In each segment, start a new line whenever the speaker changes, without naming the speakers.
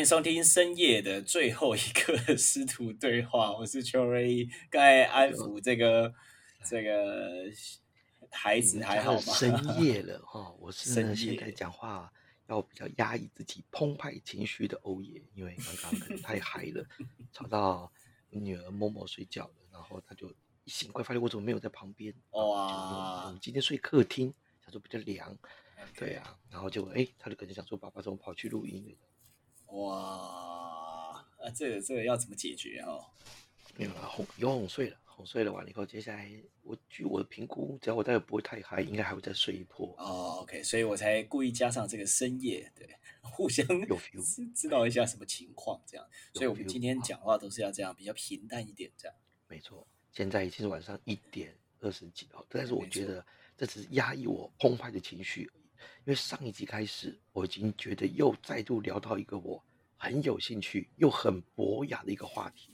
迎收听深夜的最后一个 师徒对话，我是邱瑞，刚才安抚这个这个孩子还好吗？
深夜了哈，我是呢现在讲话要比较压抑自己澎湃情绪的欧耶，因为刚刚可能太嗨了，吵到女儿某某睡觉了，然后他就一醒过来发现我怎么没有在旁边，哇，我们今天睡客厅，想说比较凉，对啊，然后结果哎，他就可能想说爸爸怎么跑去录音了。
哇，啊，这个这个要怎么解决哦？
没有了，哄有哄睡了，哄睡了完了以后，接下来我据我的评估，只要我待会不会太嗨，应该还会再睡一波。
哦，OK，所以我才故意加上这个深夜，对，互相
有 feel，
知道一下什么情况这样。所以我们今天讲话都是要这样，比较平淡一点这样。
没错，现在已经是晚上一点二十几了，但是我觉得这只是压抑我澎湃的情绪。因为上一集开始，我已经觉得又再度聊到一个我很有兴趣又很博雅的一个话题，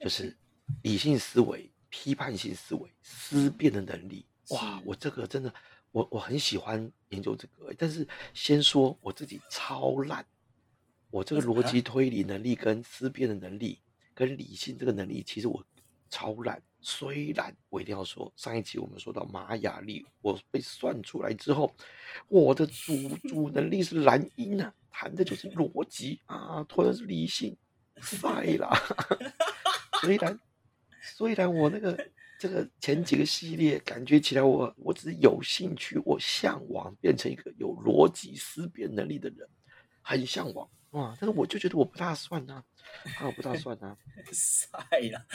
就 是理性思维、批判性思维、思辨的能力。哇，我这个真的，我我很喜欢研究这个。但是先说我自己超烂，我这个逻辑推理能力跟思辨的能力跟理性这个能力，其实我超烂。虽然我一定要说，上一期我们说到玛雅历，我被算出来之后，我的主主 能力是蓝音啊，谈的就是逻辑啊，拖的是理性，晒啦。虽然虽然我那个这个前几个系列感觉起来，我我只是有兴趣，我向往变成一个有逻辑思辨能力的人，很向往哇，但是我就觉得我不大算呐，啊，我不大算呐，
晒了。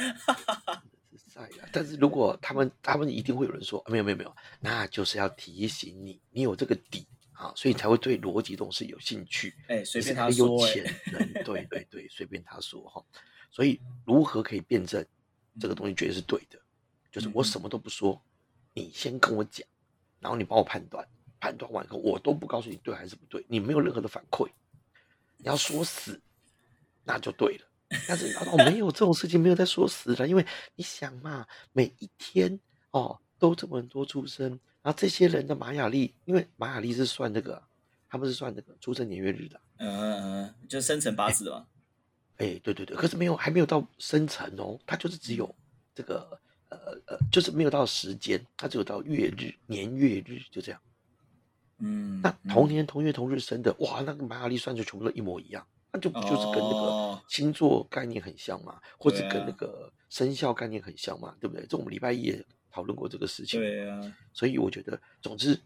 在啊但是如果他们他们一定会有人说没有没有没有，那就是要提醒你，你有这个底啊，所以才会对逻辑这种事有兴趣。
哎，随便他说，
有潜能，对对对，随便他说哈。所以如何可以辩证这个东西，绝对是对的。就是我什么都不说，你先跟我讲，然后你帮我判断，判断完以后我都不告诉你对还是不对，你没有任何的反馈，你要说死，那就对了。但是哦，没有这种事情，没有在说死了，因为你想嘛，每一天哦都这么多出生，然后这些人的玛雅历，因为玛雅历是算那个，他们是算那个出生年月日的，
嗯嗯嗯，就生辰八字嘛。
哎，对对对，可是没有，还没有到生辰哦，它就是只有这个呃呃，就是没有到时间，它只有到月日、年月日，就这样。
嗯，
那同年同月同日生的，哇，那个玛雅历算就全部都一模一样。那就不就是跟那个星座概念很像嘛，或者跟那个生肖概念很像嘛，对不对？这我们礼拜一也讨论过这个事情。
对啊，
所以我觉得，总之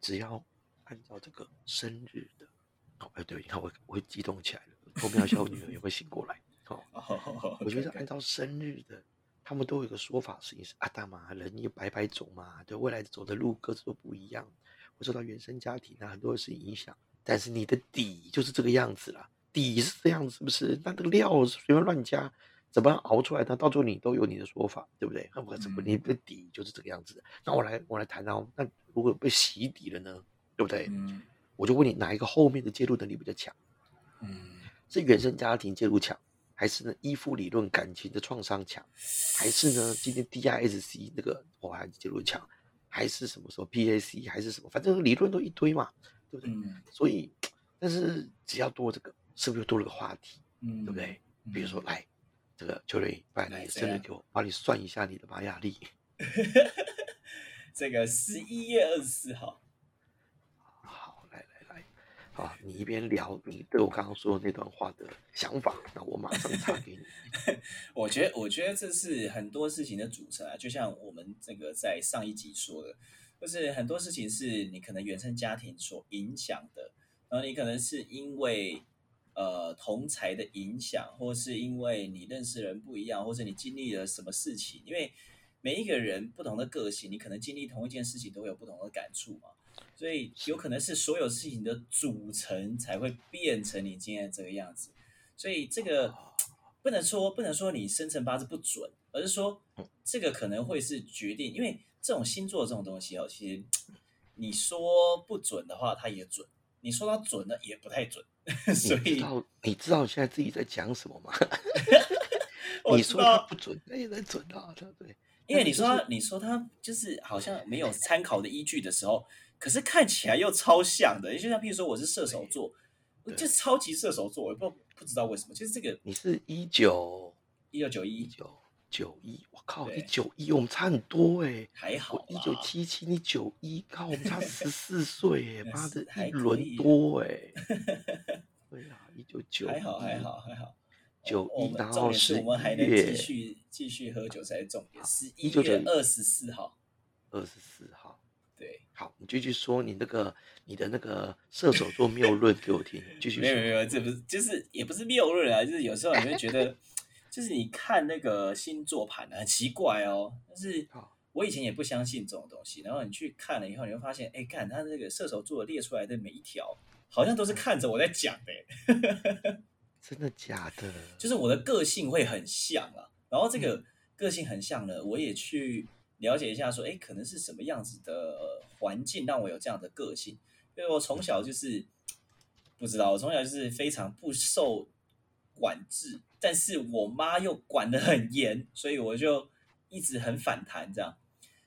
只要按照这个生日的，哦，哎，对，你看我我会激动起来了，后面要小女儿也会醒过来。哦，我觉得按照生日的，他们都有一个说法，是你是阿，大嘛，人有百百种嘛，对，未来走的路各自都不一样，会受到原生家庭啊很多的事影响，但是你的底就是这个样子了。底是这样子，是不是？那这个料随便乱加，怎么样熬出来的？到最后你都有你的说法，对不对？那我怎么你的底就是这个样子？那我来我来谈哦。那如果被洗底了呢？对不对？
嗯。
我就问你，哪一个后面的介入能力比较强？
嗯。
是原生家庭介入强，还是呢依附理论感情的创伤强，还是呢今天 DISC 那个我还介入强，还是什么时候 PAC 还是什么？反正理论都一堆嘛，对不对？所以，但是只要多这个。是不是又多了个话题？嗯，对不对？比如说，来这个秋雷，拜你生日给我，帮你算一下你的玛雅历。
这个十一月二十四号。
好，来来来，好，你一边聊你对我刚刚说的那段话的想法，那我马上插给你。
我觉得，我觉得这是很多事情的组成啊，就像我们这个在上一集说的，就是很多事情是你可能原生家庭所影响的，然后你可能是因为。呃，同才的影响，或是因为你认识人不一样，或者你经历了什么事情，因为每一个人不同的个性，你可能经历同一件事情都会有不同的感触嘛，所以有可能是所有事情的组成才会变成你今天这个样子。所以这个不能说不能说你生辰八字不准，而是说这个可能会是决定，因为这种星座这种东西哦，其实你说不准的话，它也准；你说它准的也不太准。所以，
你知道你知道现在自己在讲什么吗？你说他不准，那也能准啊，对不对？
因为你说他，你说他就是好像没有参考的依据的时候，可是看起来又超像的。就像譬如说，我是射手座，就是超级射手座，我不不知道为什么。其实这个
你是一九
一九九一
一九九一，我靠，
对。
你九一，我们差很多哎、
还好
我一九七七，你九一，靠，我们差 十四岁哎，
那
妈的，一轮
以。
多哎、对啊，一九九
还好还好还好。
九一，然后
是
十
我们还能继续继续喝酒才是重点。十一
1991
月二十四号，
二十四号。
对，
好，你继续说你那个你的那个射手座谬论给我听，继续说。
没有没有，这不是就是也不是谬论啊，就是有时候你会觉得，就是你看那个星座盘啊很奇怪哦，但是我以前也不相信这种东西，然后你去看了以后，你会发现，哎，看他那个射手座列出来的每一条，好像都是看着我在讲的，
真的假的？
就是我的个性会很像啊。然后这个个性很像呢，我也去了解一下，说，哎，可能是什么样子的环境让我有这样的个性？因为我从小就是不知道，我从小就是非常不受管制，但是我妈又管得很严，所以我就一直很反弹这样。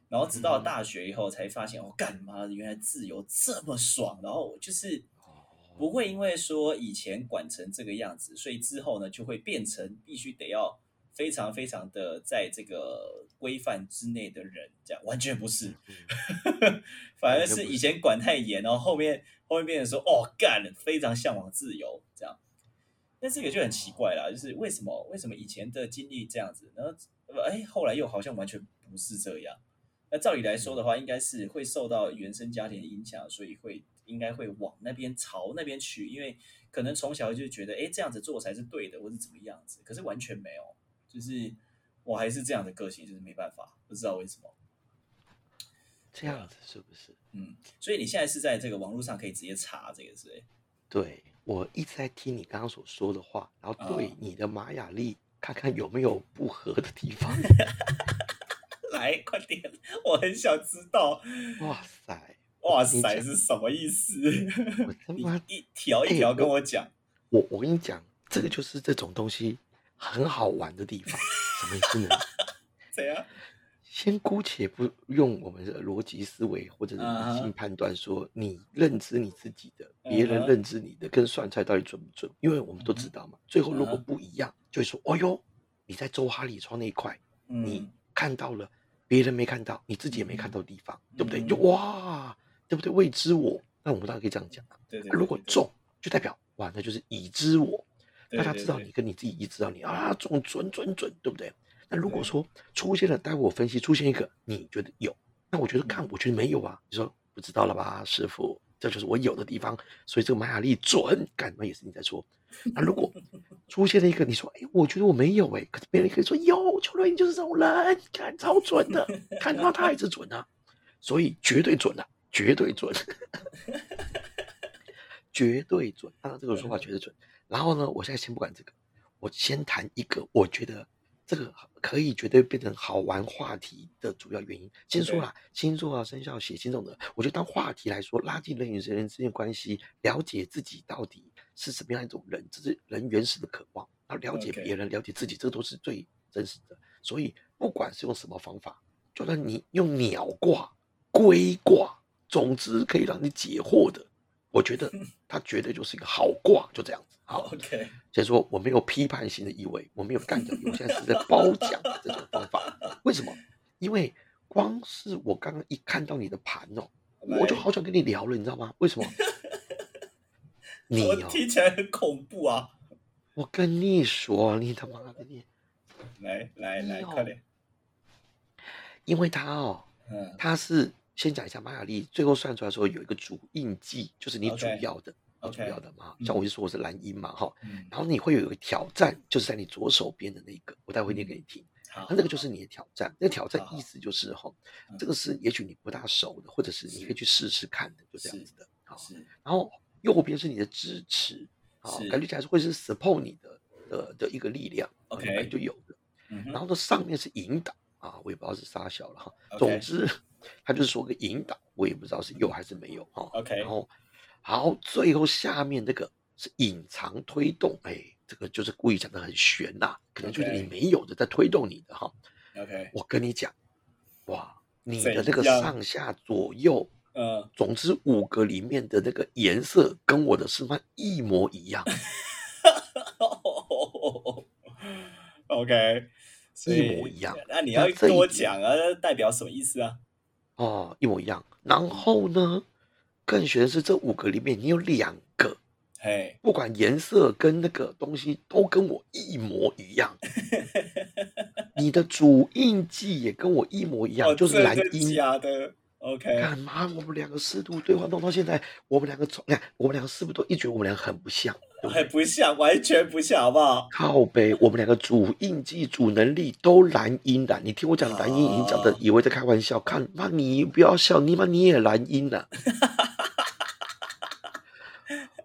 然后直到
嗯
大学以后才发现，我、干嘛原来自由这么爽。然后我就是不会因为说以前管成这个样子，所以之后呢就会变成必须得要非常非常的在这个规范之内的人，这样完全不是，
嗯
反而
是
是以前管太严，然后后面后面变成说哦干，非常向往自由这样。那这个就很奇怪啦，就是为什么为什么以前的经历这样子，然后呃哎后来又好像完全不是这样。那照理来说的话，应该是会受到原生家庭的影响，所以会应该会往那边朝那边去，因为可能从小就觉得，哎，这样子做才是对的，或是怎么样子。可是完全没有，就是我还是这样的个性，就是没办法，不知道为什么。
这样子是不是？
嗯，所以你现在是在这个网络上可以直接查这个是不是？
对我一直在听你刚刚所说的话，然后对
啊
你的玛雅历看看有没有不合的地方。
来，快点，我很想知道。
哇塞，
哇塞是什么意思？
我他
你
妈，
一条一
哎
条跟
我
我讲。
我我跟你讲，这个就是这种东西很好玩的地方。什么意思呢？
怎样？
先姑且不用我们的逻辑思维或者是理性判断，说你认知你自己的，别人认知你的跟算出来到底准不准？因为我们都知道嘛，最后如果不一样，就会说：“哦哟，你在周哈里窗那一块，你
嗯，
看到了，别人没看到，你自己也没看到的地方，对不对？
嗯
就哇，对不对？未知我，那我们当然可以这样讲啊。
对对。
如果中，就代表哇，那就是已知我，大家知道你跟你自己已知道你啊，中准准准，对不对？那如果说出现了，待会我分析出现一个你觉得有，那我觉得
嗯
看，我觉得没有啊。你说不知道了吧，师傅？这就是我有的地方，所以这个玛雅历准，干嘛也是你在说。那如果出现了一个，你说，哎，我觉得我没有哎、可是别人可以说有，邱瑞你就是这种人，看超准的，看到他也是准啊，所以绝对准啊，绝对准，绝对准。当然这个说法绝对准。然后呢，我现在先不管这个，我先谈一个，我觉得这个可以绝对变成好玩话题的主要原因。先说啦，星座啊、生肖、血型这种的，我觉得当话题来说，拉近人与人之间的关系，了解自己到底是什么样一种人，这是人原始的渴望。然后了解别人，了解自己，这都是最真实的。所以不管是用什么方法，就算你用鸟卦、龟卦，总之可以让你解惑的，我觉得他绝对就是一个好卦，就这样子。好，
OK，
所以说我没有批判性的意味，我没有干掉你，我现在是在褒奖这种方法。为什么？因为光是我刚刚一看到你的盘哦，我就好想跟你聊了，你知道吗？为什么？你
我
哦，
听起来很恐怖啊！
我跟你说，你他妈的你，
来来来，快点。
因为他哦，
嗯
他是先讲一下玛雅历，最后算出来说有一个主印记，就是你主要的主要的嘛。
嗯
像我就说我是蓝鹰嘛，哈，
嗯，
然后你会有一个挑战，就是在你左手边的那个，我待会念给你听。
好，
那这个就是你的挑战，那个挑战意思就是哈
嗯，
这个是也许你不大熟的，或者是你可以去试试看的，就这样子的。好，
是
然后右边是你的支持，啊，感觉起来是会是 support 你的的的一个力量啊
OK
就有的。然后呢，上面是引导啊，我也不知道是啥小了哈。总之，他就是说个引导，我也不知道是有还是没有哈。
OK
然后，好，最后下面这个是隐藏推动，哎，这个就是故意讲的很悬呐、可能就是你没有的在推动你的哈。
OK，
我跟你讲，哇，你的那个上下左右
嗯，
总之五个里面的那个颜色跟我的示范一模一样，
OK，
一模一样。
那你要跟我讲啊，那代表什么意思啊？
哦，一模一样。然后呢，更悬的是这五个里面，你有两个，
嘿，
不管颜色跟那个东西都跟我一模一样。你的主印记也跟我一模一样，
哦，
就是蓝音。
假的？OK，
干嘛？我们两个试图对话弄到现在，我们两个从你看，我们两个是不是都一觉得我们两个很不像，对不
像，完全不像，好不好？
靠背，我们两个主印记、主能力都蓝音的。你听我讲蓝音，已经讲的
哦
以为在开玩笑。看，妈你不要笑，你妈你也蓝音了。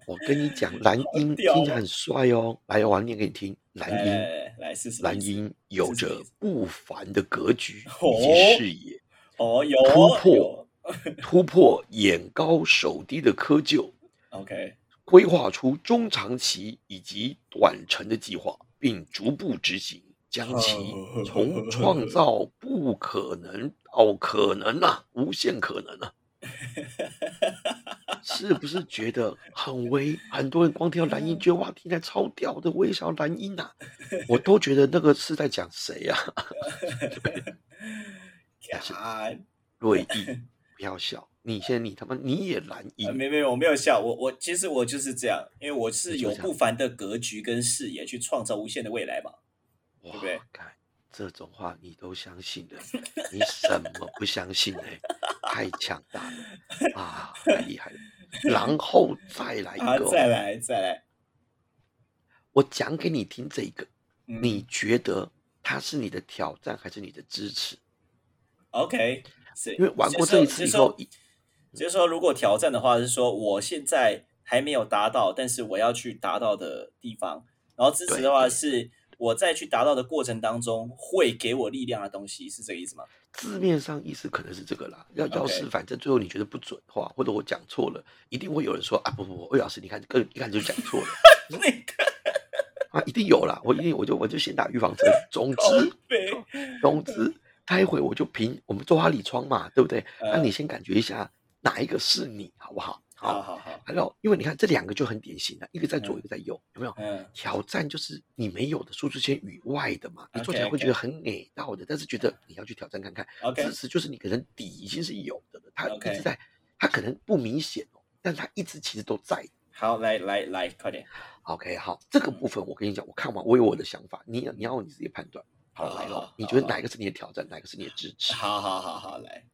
我跟你讲，蓝鹰
屌哦
听起来很帅哦。来，我要念给你听。蓝音，
哎，来是什么意思？
蓝音有着不凡的格局
哦
以及视野，
哦，有
突
哦，
破 突破眼高手低的窠臼。
，OK，
规划出中长期以及短程的计划，并逐步执行，将其 从创造不可能到可能啊，无限可能啊。是不是觉得很微？很多人光听到蓝音，觉得哇，听起来超屌的，我也想要蓝音啊！我都觉得那个是在讲谁啊？
看，
瑞毅，不要笑，你现在你他妈你也蓝
呃
鹰，
没没有，我没有笑，我我其实我就是这样，因为我是有不凡的格局跟视野去创造无限的未来嘛。
哇
对不对，
看这种话你都相信了，你什么不相信呢？太强大了啊，太厉害了！然后再来一
啊，
个哦、
再来再来，
我讲给你听这个，
嗯
你觉得它是你的挑战还是你的支持
？OK？是
因为玩过这一次以后，一
就是说，如果挑战的话，是说我现在还没有达到，但是我要去达到的地方。然后支持的话是我在去达到的过程当中会给我力量的东西，是这个意思吗？
字面上意思可能是这个啦。要要是反正最后你觉得不准的话，或者我讲错了，一定会有人说啊不不不，魏老师你看跟一开始就讲错了
那个
啊，一定有啦，我一定我就我就先打预防针。总之
背，
总之，待会我就凭我们做花里窗嘛，对不对？
呃
那你先感觉一下哪一个是你，好不好？
好好好，
还有，因为你看这两个就很典型了，一个在左，
嗯
一个在右，有没有？
嗯
挑战就是你没有的，舒适圈以外的嘛，你做起来会觉得很美到的，但是觉得你要去挑战看看。
，OK，
支持就是你可能底已经是有的了，它一直在，它可能不明显哦，但它一直其实都在。
好，来来来，快点
，OK，好，这个部分我跟你讲，我看完我有我的想法，你你要你自己判断。好，来
好
了，你觉得哪一个是你的挑战，哪个是你的支 持？
好好好好来，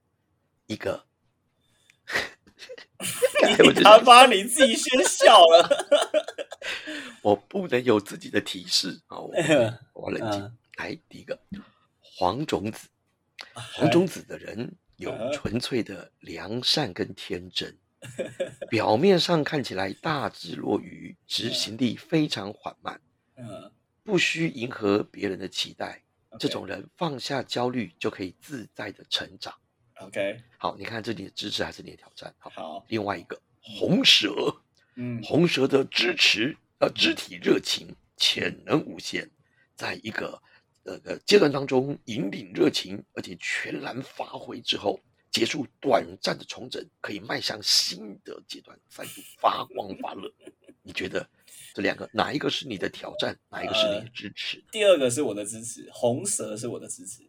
一个，刚 才我就
他妈你自己先笑了，
我不能有自己的提示啊！我我要冷静
嗯。
来，第一个，黄种子，黄种子的人有
嗯
纯粹的良善跟天真，表面上看起来大智若愚，执行力非常缓慢，
嗯，
不需迎合别人的期待。这种人放下焦虑，就可以自在的成长。
OK，
好，你看这是你的支持还是你的挑战？好，
好，
另外一个红蛇，
嗯
红蛇的支持呃肢体热情潜能无限，在一个呃个阶段当中引领热情，而且全然发挥之后，结束短暂的重整，可以迈向新的阶段，再度发光发热。你觉得这两个哪一个是你的挑战，哪一个是你的支持？
第二个是我的支持，红蛇是我的支持，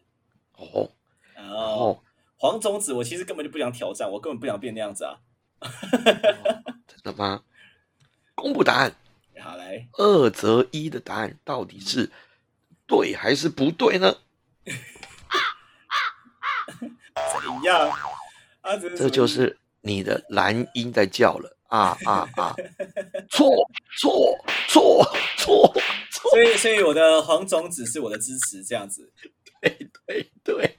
哦
然后
哦，
黄种子我其实根本就不想挑战，我根本不想变那样子啊。
真的吗？公布答案，
好来，
二择一的答案到底是对还是不对呢？
怎样啊？这
这就是你的蓝鹰在叫了啊啊啊！错错错错错！
所以所以我的黄种子是我的支持，这样子。
对对对，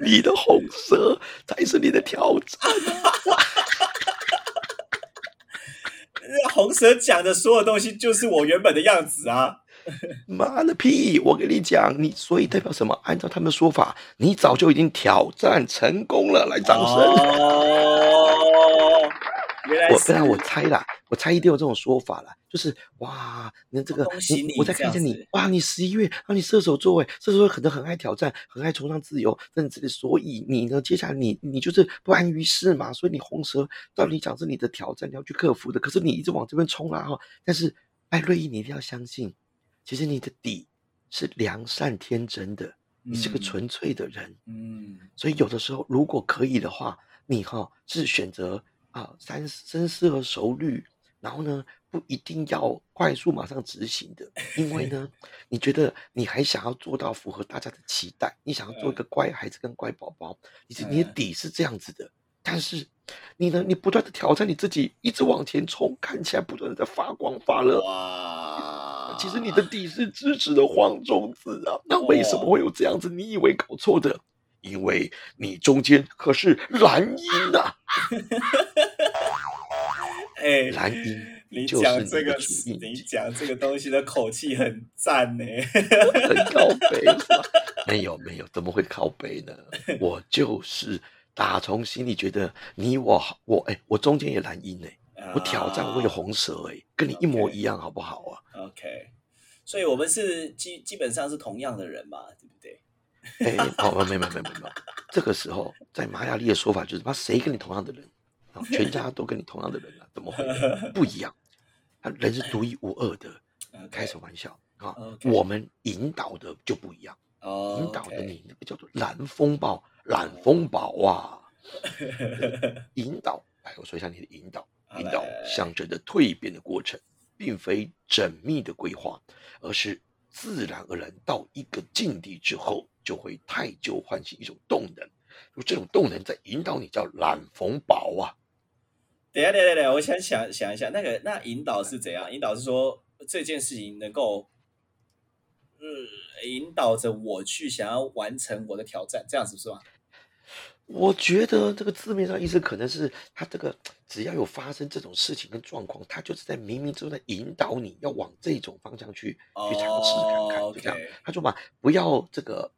你的红蛇才是你的挑战。
那红蛇讲的所有东西就是我原本的样子啊。
妈的屁！我跟你讲，你所以代表什么？按照他们的说法，你早就已经挑战成功了。来，掌声！
哦，
我
原来是
不然我猜啦，我猜一定有这种说法啦，就是哇，那这个
恭喜你
我再看一下
这样子，
你哇，你十一月，然后你射手座，哎，射手座可能很爱挑战，很爱崇尚自由，甚至所以你呢，接下来你你就是不安于世嘛，所以你红蛇照理讲是你的挑战，你要去克服的，可是你一直往这边冲啊哈，但是艾瑞伊，你一定要相信，其实你的底是良善天真的，你是个
嗯。
纯粹的人，
嗯。
所以有的时候，如果可以的话，你哈、是选择啊三深思和熟虑，然后呢不一定要快速马上执行的，因为呢，你觉得你还想要做到符合大家的期待，你想要做一个乖孩子跟乖宝宝，你是你的
嗯
底是这样子的，但是你呢，你不断的挑战你自己，一直往前冲，看起来不断的在发光发热，
哇，
其实你的底是支持的黄种子啊，那为什么会有这样子？你以为搞错的？因为你中间可是蓝鹰啊，
哎，
蓝鹰
你
就是
讲这个
你
讲这个东西的口气很赞呢。
很靠背？没有没有，怎么会靠背呢？我就是打从心里觉得你我我哎，我中间也蓝鹰哎，我挑战我也
啊
红蛇哎，跟你一模一样好不好啊
？OK，所以我们是基基本上是同样的人嘛，对不对？
哎，哦，没有没有没有没有没有，这个时候在玛雅历的说法就是，妈谁跟你同样的人啊？全家都跟你同样的人啊？怎么会？不一样，他，人是独一无二的，开什么玩笑啊我们引导的就不一样，
哦，
引导的你那个叫做蓝风暴，蓝风暴啊，引导。来，我说一下你的引导，引导象征着蜕变的过程，并非缜密的规划，而是自然而然到一个境地之后，就会太旧唤醒一种动能。就这种动能在引导你，叫蓝风宝啊。
等下，等下，等下，我想想想一下，那个那引导是怎样？引导是说这件事情能够，呃，引导着我去想要完成我的挑战，这样子是吗？
我觉得这个字面上意思可能是他这个只要有发生这种事情跟状况，他就是在冥冥之中在引导你要往这种方向去去尝试看看，
哦
就这样。他说嘛，不要这个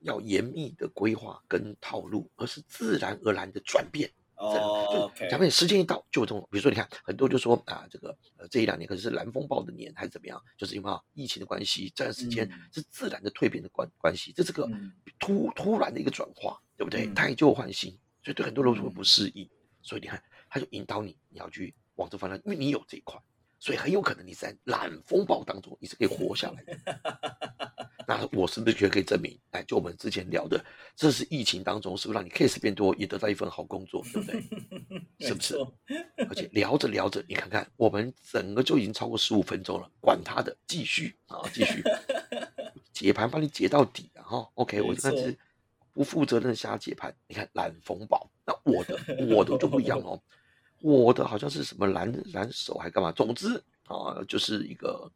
要严密的规划跟套路，而是自然而然的转变。这就
，OK，
假如你时间一到就有这种，比如说你看很多就说啊，这个呃这一两年可能是蓝风暴的年还是怎么样，就是因为啊疫情的关系，这段时间
嗯。
是自然的蜕变的关关系，这是个
嗯。
突突然的一个转化，对不对？
嗯。
太旧换新，所以对很多人会不
嗯。
适应，所以你看他就引导你，你要去往这方向，因为你有这一块，所以很有可能你在蓝风暴当中你是可以活下来的。那我是不是觉得可以证明？哎，就我们之前聊的，这是疫情当中是不是让你 case 变多，也得到一份好工作，对不对？是不是而且聊着聊着，你看看我们整个就已经超过十五分钟了，管他的，继续啊，继续 解盘，帮你解到底啊！哈，OK，我就看是不负责任的瞎解盘。你看蓝风暴，那我的我的就不一样哦，我的好像是什么蓝蓝手还干嘛？总之啊，就是一个呃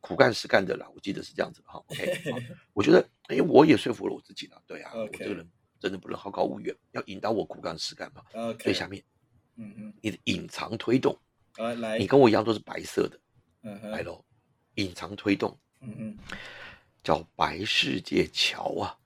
苦干实干的啦，我记得是这样子的哈。OK，我觉得哎，我也说服了我自己了，对啊，我这个人真的不能好高骛远，要引导我苦干实干嘛。最下面
嗯嗯，
你的隐藏推动。
好来，
你跟我一样都是白色的，
嗯哼，
来喽，隐藏推动
嗯嗯，
叫白世界桥啊，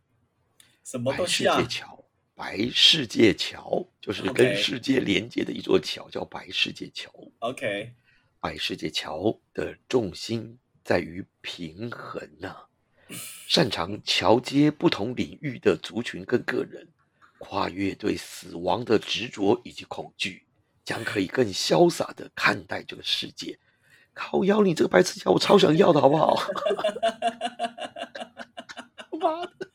什么
白世
东西啊
界？桥，白世界桥就是跟世界连接的一座桥，叫白世界桥。
OK，
白世界桥的重心在于平衡呐、擅长桥接不同领域的族群跟个人，跨越对死亡的执着以及恐惧，将可以更潇洒的看待这个世界。靠腰，你这个白痴桥我超想要的好不好？妈的，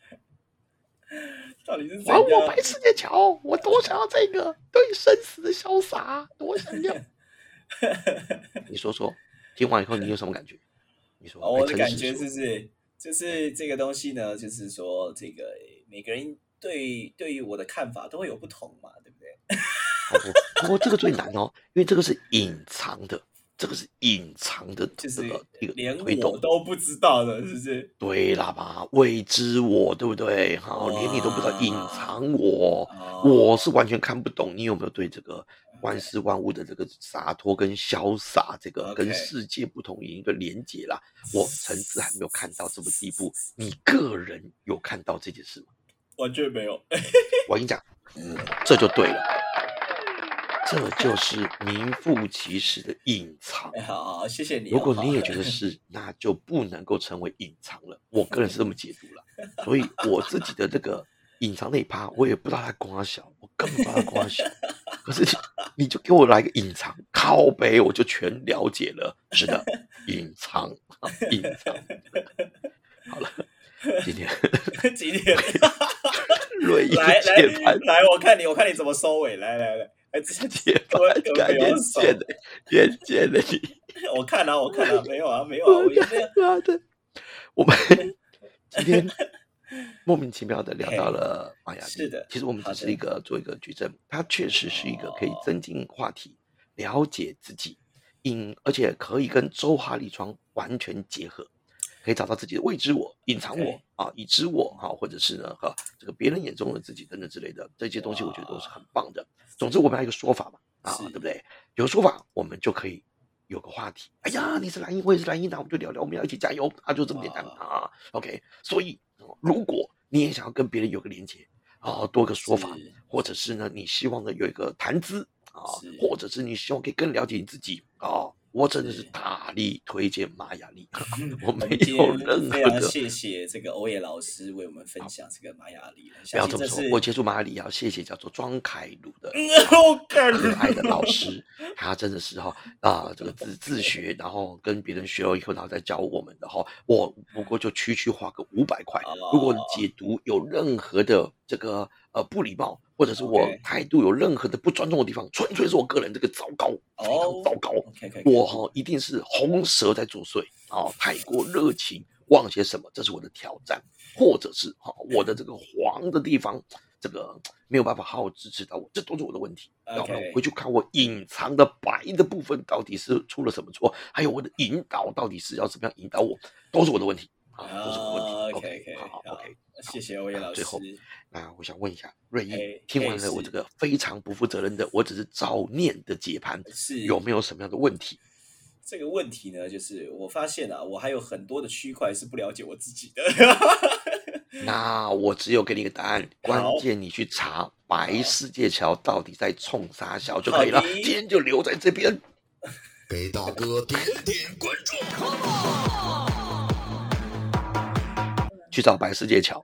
到底是怎
还我？白痴界桥！我多想要这个对生死的潇洒，多想要！你说说，听完以后你有什么感觉？你说，
哦，我的感觉
诚实说
就是就是这个东西呢，就是说这个每个人对对于我的看法都会有不同嘛，对不对？
不过这个最难哦，因为这个是隐藏的，这个是隐藏的
就是
这个一个
连
推动。
我都不知道的，是不是？
对啦吧，未知我，对不对？好，连你都不知道隐藏我，
哦
我是完全看不懂。你有没有对这个万事万物的这个洒脱跟潇洒，这个跟世界不同一个连接啦？我层次还没有看到这么地步，你个人有看到这件事吗？
完全没有。
我跟你讲，嗯，这就对了，这就是名副其实的隐藏。
哎，好好，谢谢你哦。
如果你也觉得是，那就不能够成为隐藏了。我个人是这么解读了，所以我自己的这个隐藏那一趴，我也不知道它光小，我根本不知道小。可是你就给我来个隐藏靠背，我就全了解了。是的，隐藏，隐藏。好了，今天今天？
来来来，我看你，我看你怎么收尾。来来来，哎，这
解
我
盘，
我
看眼
没有手
见的，眼见的你。
我看啊，我看啊，没有啊，没有啊，我也没有。
妈的，我们 今天莫名其妙的聊到了玛雅历，
是的
其实我们只是一个做一个矩阵，它确实是一个可以增进话题、了解自己，因而且可以跟周哈利窗完全结合，可以找到自己的未知我、隐藏我啊、已知我哈，或者是呢哈这个别人眼中的自己等等之类的这些东西，我觉得都是很棒的。总之，我们要有一个说法嘛啊，对不对？有说法，我们就可以有个话题。哎呀，你是蓝鹰，我也是蓝鹰，那我们就聊聊，我们要一起加油啊，就这么简单啊。OK，所以哦如果你也想要跟别人有个连接啊，多个说法，或者是呢，你希望呢有一个谈资啊，或者是你希望可以更了解你自己啊，我真的是
是
大力推荐玛雅历，我
我
没有任何的。
谢谢这个欧耶老师为我们分享这个玛雅历了，
不要这么说我接触玛雅历要谢谢叫做庄凯鲁的 可爱的老师，他真的是哈啊，这个自自学，然后跟别人学了以后，然后再教我们的哈。我不过就区区花个五百块，如果解读有任何的这个呃不礼貌，或者是我态度有任何的不尊重的地方，纯粹是我个人这个糟糕，非常
哦
糟糕。我哈一定是红蛇在作祟啊，太过热情，忘些什么，这是我的挑战，或者是哈我的这个黄的地方，这个没有办法好好支持到我，这都是我的问题。然后回去看我隐藏的白的部分到底是出了什么错，还有我的引导到底是要怎么样引导我，都是我的问题啊，都是问题。
OK OK，OK，
好，OK。
谢谢欧耶老师
最。后那我想问一下瑞
哎
一，听完了我这个非常不负责任的，我只是照念的解盘，
是
有没有什么样的问题？
这个问题呢？就是我发现啊，我还有很多的区块是不了解我自己的。
那我只有给你一个答案，关键你去查白世界桥到底在冲啥桥就可以了。今天就留在这边。
给大哥点点关注。
去找白世界桥，